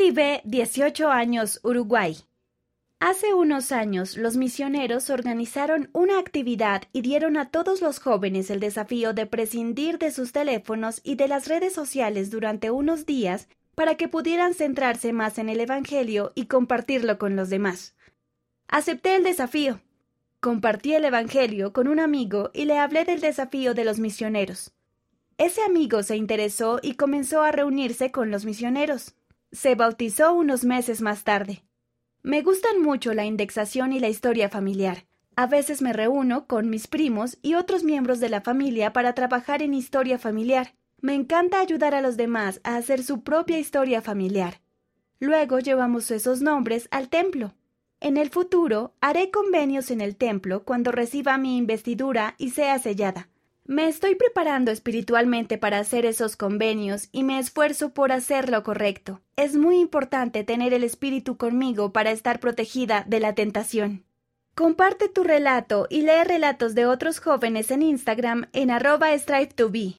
Cindy B., 18 años, Uruguay. Hace unos años, los misioneros organizaron una actividad y dieron a todos los jóvenes el desafío de prescindir de sus teléfonos y de las redes sociales durante unos días para que pudieran centrarse más en el Evangelio y compartirlo con los demás. Acepté el desafío. Compartí el Evangelio con un amigo y le hablé del desafío de los misioneros. Ese amigo se interesó y comenzó a reunirse con los misioneros. Se bautizó unos meses más tarde. Me gustan mucho la indexación y la historia familiar. A veces me reúno con mis primos y otros miembros de la familia para trabajar en historia familiar. Me encanta ayudar a los demás a hacer su propia historia familiar. Luego llevamos esos nombres al templo. En el futuro haré convenios en el templo cuando reciba mi investidura y sea sellada. Me estoy preparando espiritualmente para hacer esos convenios y me esfuerzo por hacer lo correcto. Es muy importante tener el espíritu conmigo para estar protegida de la tentación. Comparte tu relato y lee relatos de otros jóvenes en Instagram en arroba strive to be.